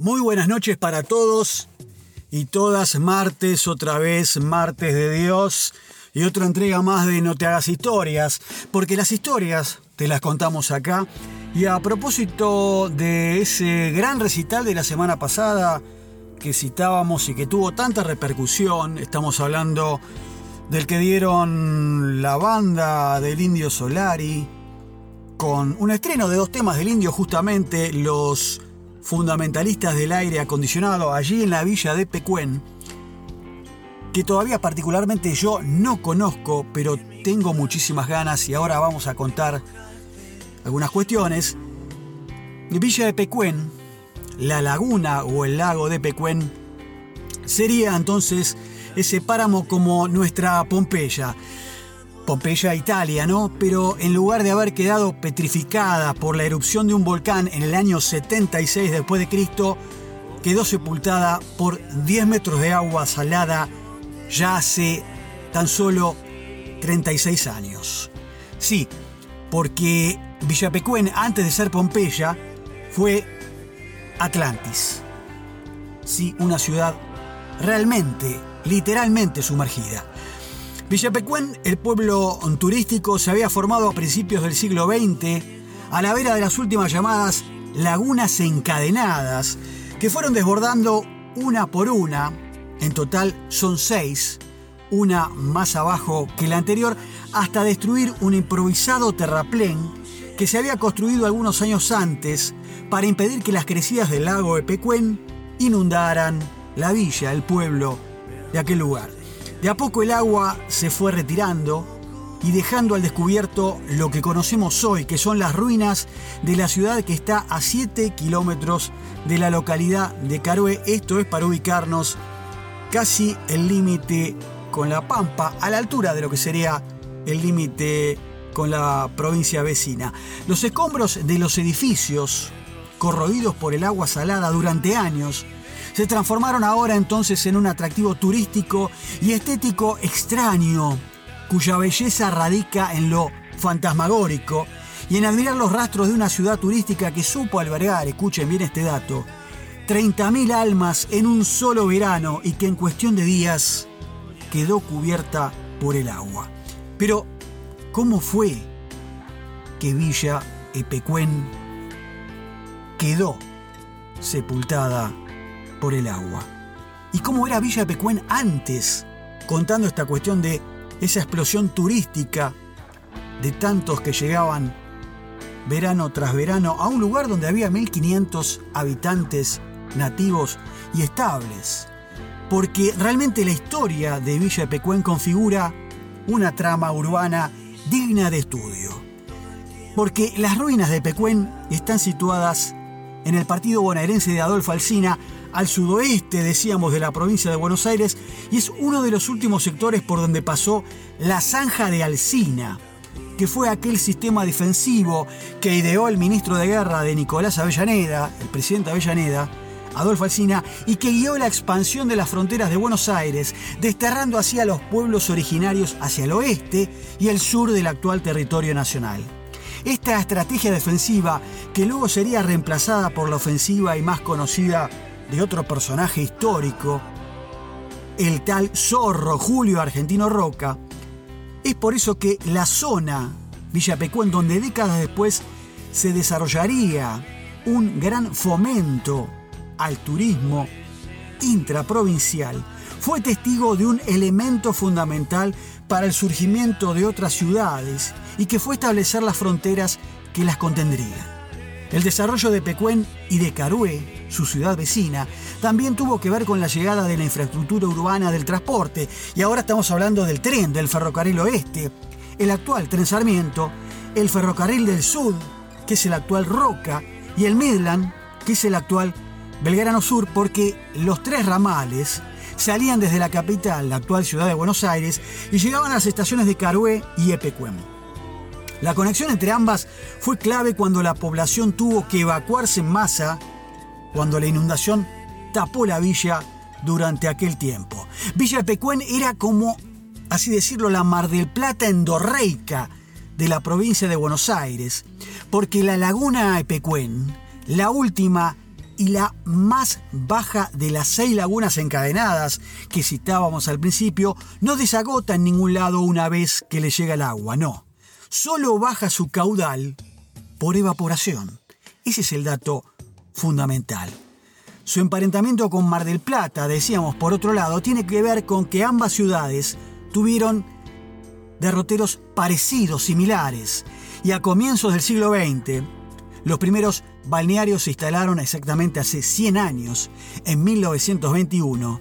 Muy buenas noches para todos y todas. Martes, otra vez, martes de Dios y otra entrega más de No te hagas historias, porque las historias te las contamos acá. Y a propósito de ese gran recital de la semana pasada que citábamos y que tuvo tanta repercusión, estamos hablando del que dieron la banda del Indio Solari, con un estreno de dos temas del Indio justamente, los fundamentalistas del aire acondicionado allí en la villa de Pecuén, que todavía particularmente yo no conozco, pero tengo muchísimas ganas y ahora vamos a contar algunas cuestiones. Villa de Pecuén, la laguna o el lago de Pecuén, sería entonces ese páramo como nuestra Pompeya. Pompeya, Italia, ¿no? Pero en lugar de haber quedado petrificada por la erupción de un volcán en el año 76 después de Cristo, quedó sepultada por 10 metros de agua salada ya hace tan solo 36 años. Sí, porque Villapecuén, antes de ser Pompeya, fue Atlantis. Sí, una ciudad realmente, literalmente sumergida. Villapecuén, el pueblo turístico, se había formado a principios del siglo XX a la vera de las últimas llamadas lagunas encadenadas, que fueron desbordando una por una, en total son seis, una más abajo que la anterior, hasta destruir un improvisado terraplén que se había construido algunos años antes para impedir que las crecidas del lago de inundaran la villa, el pueblo de aquel lugar. De a poco el agua se fue retirando y dejando al descubierto lo que conocemos hoy, que son las ruinas de la ciudad que está a 7 kilómetros de la localidad de Carué. Esto es para ubicarnos casi el límite con La Pampa, a la altura de lo que sería el límite con la provincia vecina. Los escombros de los edificios, corroídos por el agua salada durante años, se transformaron ahora entonces en un atractivo turístico y estético extraño, cuya belleza radica en lo fantasmagórico y en admirar los rastros de una ciudad turística que supo albergar, escuchen bien este dato, 30.000 almas en un solo verano y que en cuestión de días quedó cubierta por el agua. Pero, ¿cómo fue que Villa Epecuén quedó sepultada por el agua. ¿Y cómo era Villa Pecuén antes? Contando esta cuestión de esa explosión turística de tantos que llegaban verano tras verano a un lugar donde había 1500 habitantes nativos y estables. Porque realmente la historia de Villa Pecuén configura una trama urbana digna de estudio. Porque las ruinas de Pecuén están situadas en el partido bonaerense de Adolfo Alsina, al sudoeste, decíamos, de la provincia de Buenos Aires, y es uno de los últimos sectores por donde pasó la zanja de Alsina, que fue aquel sistema defensivo que ideó el ministro de guerra de Nicolás Avellaneda, el presidente Avellaneda, Adolfo Alsina, y que guió la expansión de las fronteras de Buenos Aires, desterrando así a los pueblos originarios hacia el oeste y el sur del actual territorio nacional. Esta estrategia defensiva, que luego sería reemplazada por la ofensiva y más conocida de otro personaje histórico, el tal zorro Julio Argentino Roca, es por eso que la zona Villa en donde décadas después se desarrollaría un gran fomento al turismo intraprovincial, fue testigo de un elemento fundamental para el surgimiento de otras ciudades y que fue establecer las fronteras que las contendrían. El desarrollo de Pecuén y de Carué, su ciudad vecina, también tuvo que ver con la llegada de la infraestructura urbana del transporte, y ahora estamos hablando del tren, del ferrocarril oeste, el actual Tren Sarmiento, el ferrocarril del sur, que es el actual Roca, y el Midland, que es el actual Belgrano Sur, porque los tres ramales salían desde la capital, la actual ciudad de Buenos Aires, y llegaban a las estaciones de Carué y Epecuén. La conexión entre ambas fue clave cuando la población tuvo que evacuarse en masa, cuando la inundación tapó la villa durante aquel tiempo. Villa Pecuén era como, así decirlo, la Mar del Plata endorreica de la provincia de Buenos Aires, porque la laguna Epecuén, la última y la más baja de las seis lagunas encadenadas que citábamos al principio, no desagota en ningún lado una vez que le llega el agua, no. Solo baja su caudal por evaporación. Ese es el dato fundamental. Su emparentamiento con Mar del Plata, decíamos por otro lado, tiene que ver con que ambas ciudades tuvieron derroteros parecidos, similares, y a comienzos del siglo XX, los primeros balnearios se instalaron exactamente hace 100 años, en 1921.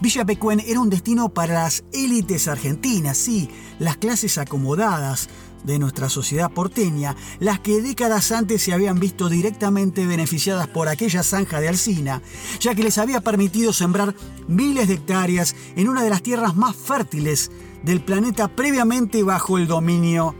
Villa Pecuén era un destino para las élites argentinas, sí, las clases acomodadas, de nuestra sociedad porteña, las que décadas antes se habían visto directamente beneficiadas por aquella zanja de Alcina, ya que les había permitido sembrar miles de hectáreas en una de las tierras más fértiles del planeta previamente bajo el dominio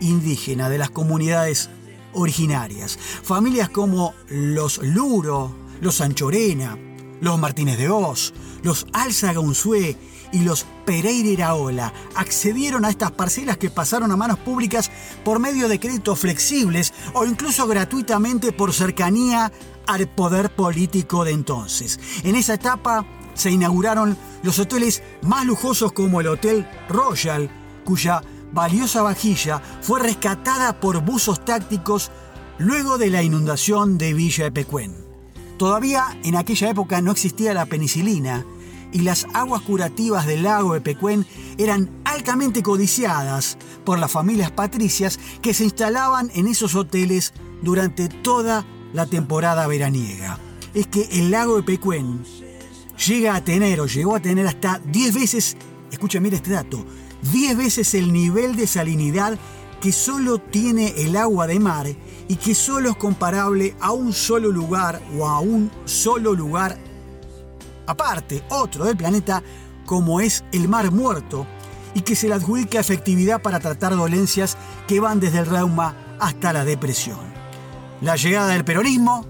indígena de las comunidades originarias. Familias como los Luro, los Anchorena, los Martínez de Oz, los Alzaga Unzué y los Pereira Iraola accedieron a estas parcelas que pasaron a manos públicas por medio de créditos flexibles o incluso gratuitamente por cercanía al poder político de entonces. En esa etapa se inauguraron los hoteles más lujosos como el Hotel Royal, cuya valiosa vajilla fue rescatada por buzos tácticos luego de la inundación de Villa Epecuén. Todavía en aquella época no existía la penicilina y las aguas curativas del lago de Pecuén eran altamente codiciadas por las familias patricias que se instalaban en esos hoteles durante toda la temporada veraniega. Es que el lago de Pecuén llega a tener o llegó a tener hasta 10 veces, escucha, mira este dato, 10 veces el nivel de salinidad que solo tiene el agua de mar y que solo es comparable a un solo lugar o a un solo lugar aparte, otro del planeta, como es el Mar Muerto, y que se le adjudica efectividad para tratar dolencias que van desde el reuma hasta la depresión. La llegada del peronismo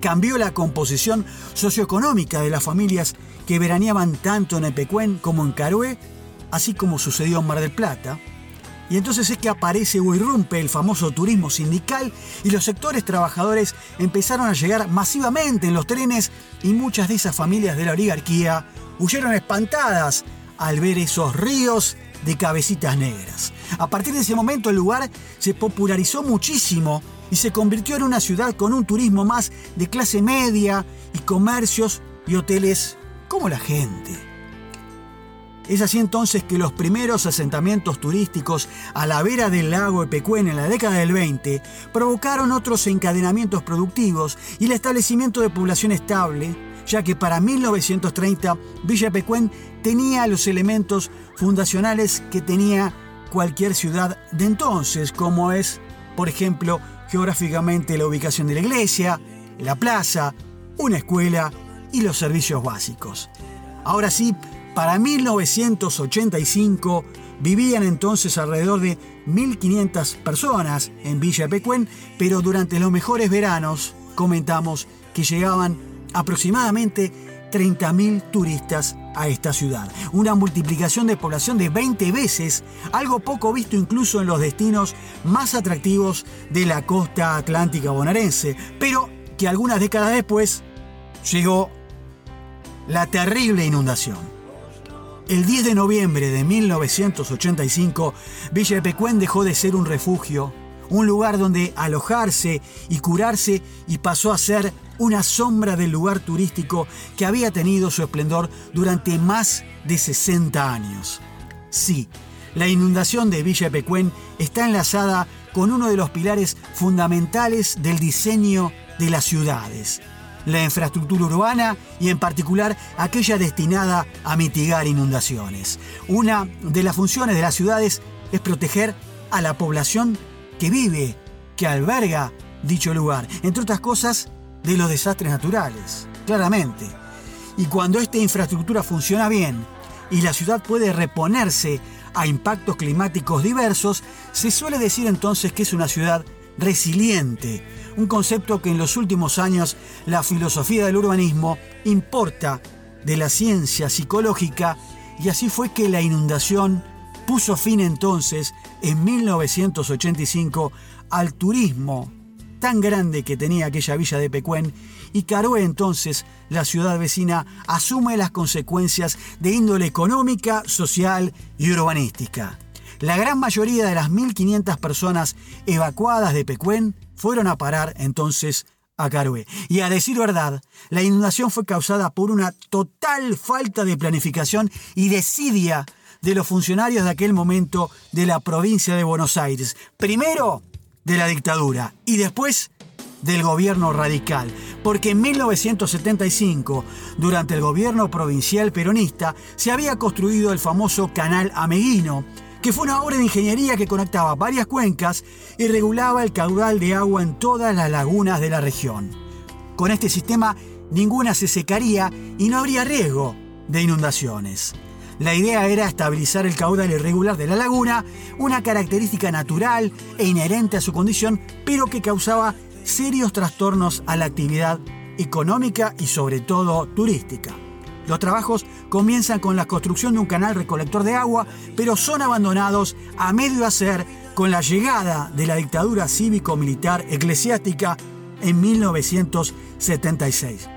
cambió la composición socioeconómica de las familias que veraneaban tanto en Epecuén como en Carué, así como sucedió en Mar del Plata, y entonces es que aparece o irrumpe el famoso turismo sindical y los sectores trabajadores empezaron a llegar masivamente en los trenes y muchas de esas familias de la oligarquía huyeron espantadas al ver esos ríos de cabecitas negras. A partir de ese momento el lugar se popularizó muchísimo y se convirtió en una ciudad con un turismo más de clase media y comercios y hoteles como la gente. Es así entonces que los primeros asentamientos turísticos a la vera del lago Epecuén en la década del 20 provocaron otros encadenamientos productivos y el establecimiento de población estable, ya que para 1930 Villa Epecuén tenía los elementos fundacionales que tenía cualquier ciudad de entonces, como es, por ejemplo, geográficamente la ubicación de la iglesia, la plaza, una escuela y los servicios básicos. Ahora sí, para 1985 vivían entonces alrededor de 1.500 personas en Villa Pecuén, pero durante los mejores veranos comentamos que llegaban aproximadamente 30.000 turistas a esta ciudad. Una multiplicación de población de 20 veces, algo poco visto incluso en los destinos más atractivos de la costa atlántica bonaerense, pero que algunas décadas después llegó la terrible inundación. El 10 de noviembre de 1985, Villa Pecuén dejó de ser un refugio, un lugar donde alojarse y curarse y pasó a ser una sombra del lugar turístico que había tenido su esplendor durante más de 60 años. Sí, la inundación de Villa Pecuén está enlazada con uno de los pilares fundamentales del diseño de las ciudades, la infraestructura urbana y en particular aquella destinada a mitigar inundaciones. Una de las funciones de las ciudades es proteger a la población que vive, que alberga dicho lugar, entre otras cosas, de los desastres naturales, claramente. Y cuando esta infraestructura funciona bien y la ciudad puede reponerse a impactos climáticos diversos, se suele decir entonces que es una ciudad resiliente, un concepto que en los últimos años la filosofía del urbanismo importa de la ciencia psicológica y así fue que la inundación puso fin entonces en 1985 al turismo tan grande que tenía aquella villa de Pecuén y Caroé entonces, la ciudad vecina, asume las consecuencias de índole económica, social y urbanística. La gran mayoría de las 1.500 personas evacuadas de Pecuén fueron a parar entonces a Carué. Y a decir verdad, la inundación fue causada por una total falta de planificación y desidia de los funcionarios de aquel momento de la provincia de Buenos Aires. Primero, de la dictadura y después del gobierno radical, porque en 1975, durante el gobierno provincial peronista, se había construido el famoso Canal Ameguino, que fue una obra de ingeniería que conectaba varias cuencas y regulaba el caudal de agua en todas las lagunas de la región. Con este sistema ninguna se secaría y no habría riesgo de inundaciones. La idea era estabilizar el caudal irregular de la laguna, una característica natural e inherente a su condición, pero que causaba serios trastornos a la actividad económica y sobre todo turística. Los trabajos comienzan con la construcción de un canal recolector de agua, pero son abandonados a medio hacer con la llegada de la dictadura cívico-militar eclesiástica en 1976.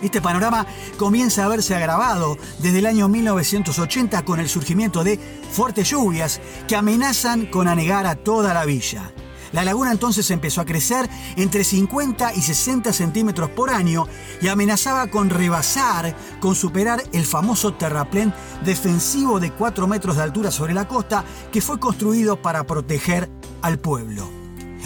Este panorama comienza a verse agravado desde el año 1980 con el surgimiento de fuertes lluvias que amenazan con anegar a toda la villa. La laguna entonces empezó a crecer entre 50 y 60 centímetros por año y amenazaba con rebasar, con superar el famoso terraplén defensivo de 4 metros de altura sobre la costa que fue construido para proteger al pueblo.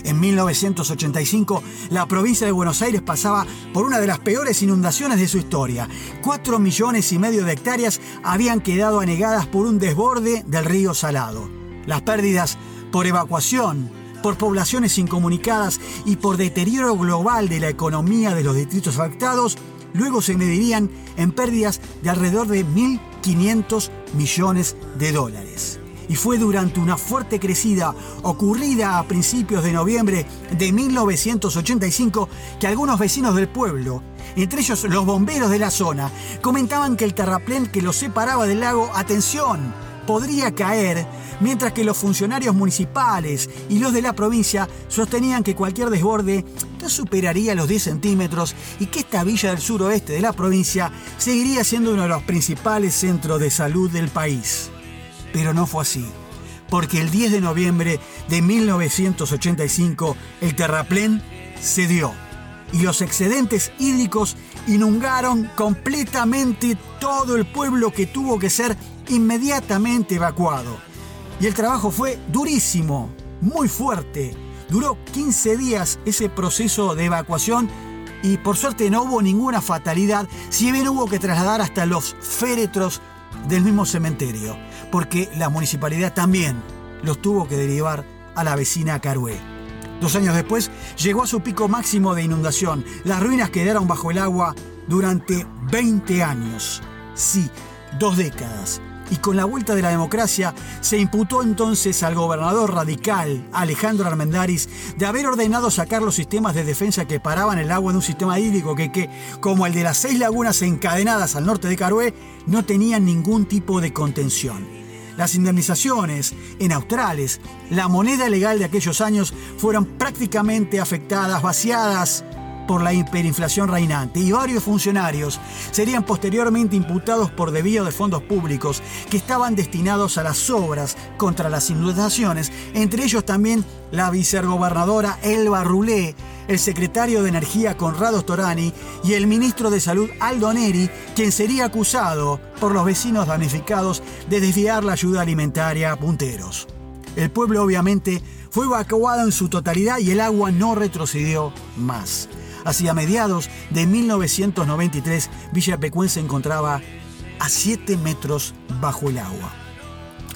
En 1985, la provincia de Buenos Aires pasaba por una de las peores inundaciones de su historia. 4 millones y medio de hectáreas habían quedado anegadas por un desborde del río Salado. Las pérdidas por evacuación, por poblaciones incomunicadas y por deterioro global de la economía de los distritos afectados, luego se medirían en pérdidas de alrededor de 1.500 millones de dólares. Y fue durante una fuerte crecida ocurrida a principios de noviembre de 1985 que algunos vecinos del pueblo, entre ellos los bomberos de la zona, comentaban que el terraplén que los separaba del lago, atención, podría caer mientras que los funcionarios municipales y los de la provincia sostenían que cualquier desborde no superaría los 10 centímetros y que esta villa del suroeste de la provincia seguiría siendo uno de los principales centros de salud del país. Pero no fue así, porque el 10 de noviembre de 1985 el terraplén cedió y los excedentes hídricos inundaron completamente todo el pueblo que tuvo que ser inmediatamente evacuado. Y el trabajo fue durísimo, muy fuerte. Duró 15 días ese proceso de evacuación y por suerte no hubo ninguna fatalidad, si bien hubo que trasladar hasta los féretros del mismo cementerio, porque la municipalidad también los tuvo que derivar a la vecina Carué. Dos años después llegó a su pico máximo de inundación. Las ruinas quedaron bajo el agua durante 20 años. Sí, dos décadas y con la vuelta de la democracia se imputó entonces al gobernador radical Alejandro Armendáriz de haber ordenado sacar los sistemas de defensa que paraban el agua de un sistema hídrico que, que como el de las seis lagunas encadenadas al norte de Carué, no tenían ningún tipo de contención. Las indemnizaciones en australes, la moneda legal de aquellos años, fueron prácticamente afectadas, vaciadas por la hiperinflación reinante y varios funcionarios serían posteriormente imputados por desvío de fondos públicos que estaban destinados a las obras contra las inundaciones, entre ellos también la vicegobernadora Elba Rulé, el secretario de Energía Conrado Storani y el ministro de Salud Aldo Neri, quien sería acusado por los vecinos damnificados de desviar la ayuda alimentaria a punteros. El pueblo obviamente fue evacuado en su totalidad y el agua no retrocedió más. Hacia mediados de 1993, Villa Pecuén se encontraba a 7 metros bajo el agua.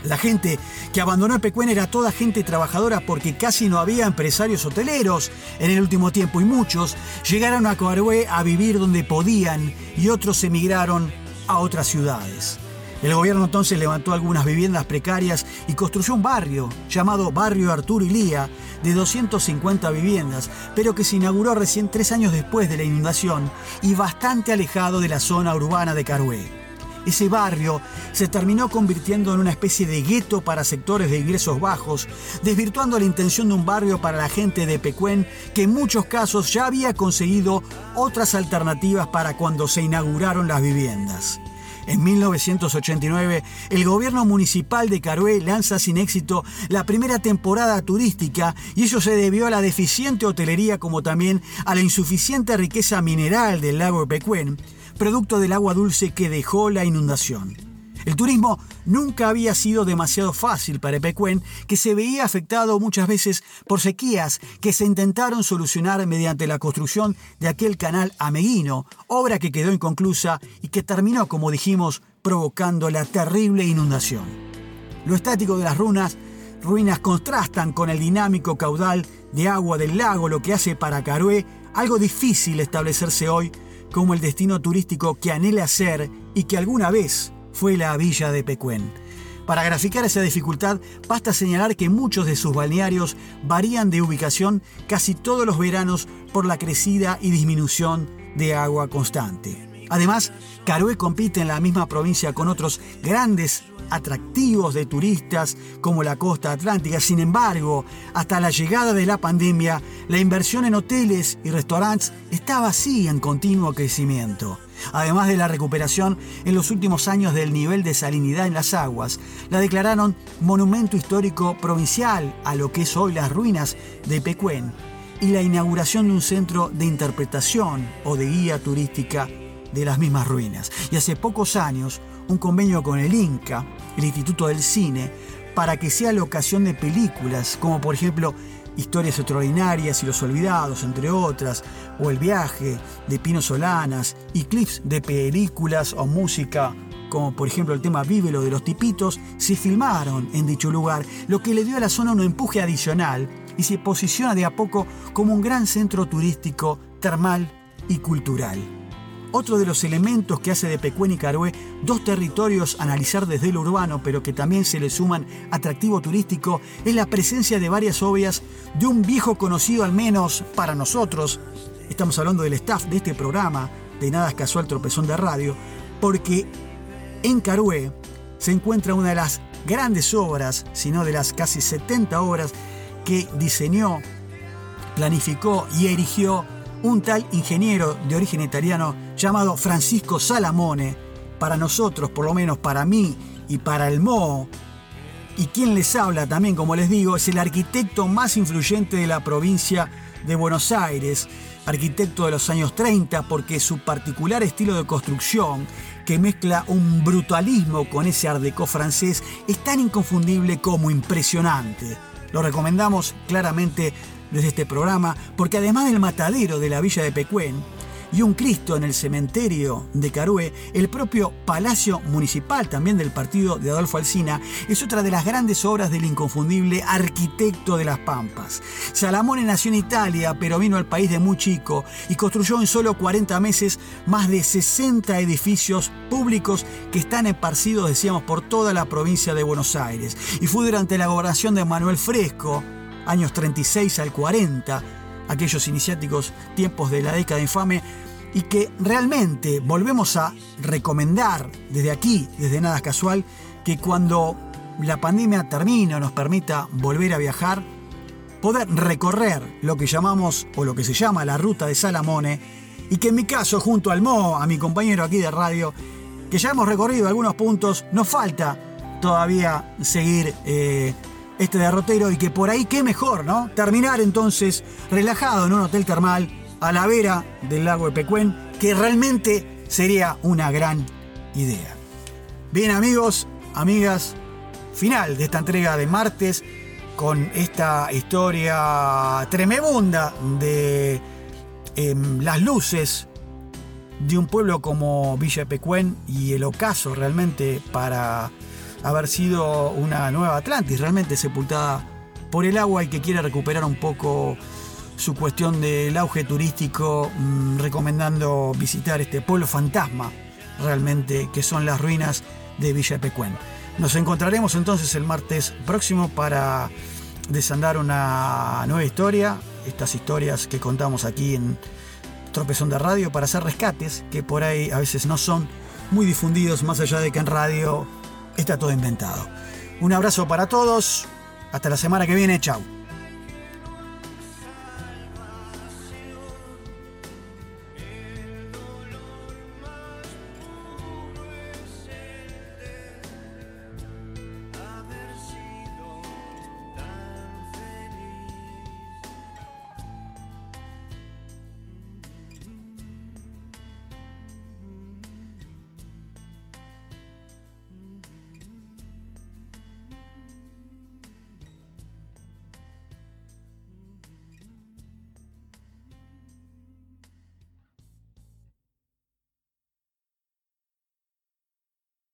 La gente que abandonó Pecuén era toda gente trabajadora porque casi no había empresarios hoteleros en el último tiempo y muchos llegaron a Coarué a vivir donde podían y otros emigraron a otras ciudades. El gobierno entonces levantó algunas viviendas precarias y construyó un barrio llamado Barrio Arturo Ilía de 250 viviendas, pero que se inauguró recién tres años después de la inundación y bastante alejado de la zona urbana de Carué. ese barrio se terminó convirtiendo en una especie de gueto para sectores de ingresos bajos, desvirtuando la intención de un barrio para la gente de Pecuén que en muchos casos ya había conseguido otras alternativas para cuando se inauguraron las viviendas. En 1989, el gobierno municipal de Carué lanza sin éxito la primera temporada turística y eso se debió a la deficiente hotelería como también a la insuficiente riqueza mineral del lago Pecuén, producto del agua dulce que dejó la inundación. El turismo nunca había sido demasiado fácil para Epecuén, que se veía afectado muchas veces por sequías que se intentaron solucionar mediante la construcción de aquel canal ameguino, obra que quedó inconclusa y que terminó, como dijimos, provocando la terrible inundación. Lo estático de las runas, ruinas contrastan con el dinámico caudal de agua del lago, lo que hace para Carué algo difícil establecerse hoy como el destino turístico que anhela ser y que alguna vez fue la villa de Pecuén. Para graficar esa dificultad, basta señalar que muchos de sus balnearios varían de ubicación casi todos los veranos por la crecida y disminución de agua constante. Además, Carué compite en la misma provincia con otros grandes atractivos de turistas como la costa atlántica. Sin embargo, hasta la llegada de la pandemia, la inversión en hoteles y restaurantes estaba así en continuo crecimiento. Además de la recuperación en los últimos años del nivel de salinidad en las aguas, la declararon monumento histórico provincial a lo que es hoy las ruinas de Pecuén y la inauguración de un centro de interpretación o de guía turística de las mismas ruinas. Y hace pocos años, un convenio con el INCA, el Instituto del Cine, para que sea la ocasión de películas, como por ejemplo Historias Extraordinarias y Los Olvidados, entre otras, o El Viaje de Pino Solanas, y clips de películas o música, como por ejemplo el tema Vívelo de los Tipitos, se filmaron en dicho lugar, lo que le dio a la zona un empuje adicional y se posiciona de a poco como un gran centro turístico, termal y cultural. Otro de los elementos que hace de Pecuén y Carué dos territorios a analizar desde lo urbano, pero que también se le suman atractivo turístico, es la presencia de varias obras de un viejo conocido al menos para nosotros. Estamos hablando del staff de este programa, de Nada es Casual Tropezón de Radio, porque en Carué se encuentra una de las grandes obras, sino de las casi 70 obras que diseñó, planificó y erigió un tal ingeniero de origen italiano llamado Francisco Salamone, para nosotros, por lo menos para mí y para el Mo, y quien les habla también, como les digo, es el arquitecto más influyente de la provincia de Buenos Aires, arquitecto de los años 30, porque su particular estilo de construcción, que mezcla un brutalismo con ese art francés, es tan inconfundible como impresionante. Lo recomendamos claramente desde este programa, porque además del matadero de la villa de Pecuén y un Cristo en el cementerio de Carué, el propio Palacio Municipal también del partido de Adolfo Alsina es otra de las grandes obras del inconfundible arquitecto de las Pampas. Salamone nació en Italia, pero vino al país de muy chico y construyó en solo 40 meses más de 60 edificios públicos que están esparcidos, decíamos, por toda la provincia de Buenos Aires. Y fue durante la gobernación de Manuel Fresco, años 36 al 40, aquellos iniciáticos tiempos de la década infame, y que realmente volvemos a recomendar desde aquí, desde Nada Casual, que cuando la pandemia termine o nos permita volver a viajar, poder recorrer lo que llamamos o lo que se llama la ruta de Salamone, y que en mi caso, junto al Mo, a mi compañero aquí de radio, que ya hemos recorrido algunos puntos, nos falta todavía seguir eh, este derrotero y que por ahí qué mejor, ¿no? Terminar entonces relajado en un hotel termal a la vera del lago de Pecuén, que realmente sería una gran idea. Bien amigos, amigas, final de esta entrega de martes con esta historia tremebunda de em, las luces de un pueblo como Villa Pecuén y el ocaso realmente para haber sido una nueva Atlantis, realmente sepultada por el agua y que quiere recuperar un poco su cuestión del auge turístico, mm, recomendando visitar este pueblo fantasma, realmente, que son las ruinas de Villa Pecuén. Nos encontraremos entonces el martes próximo para desandar una nueva historia, estas historias que contamos aquí en Tropezón de Radio, para hacer rescates, que por ahí a veces no son muy difundidos, más allá de que en radio está todo inventado. Un abrazo para todos, hasta la semana que viene, chao.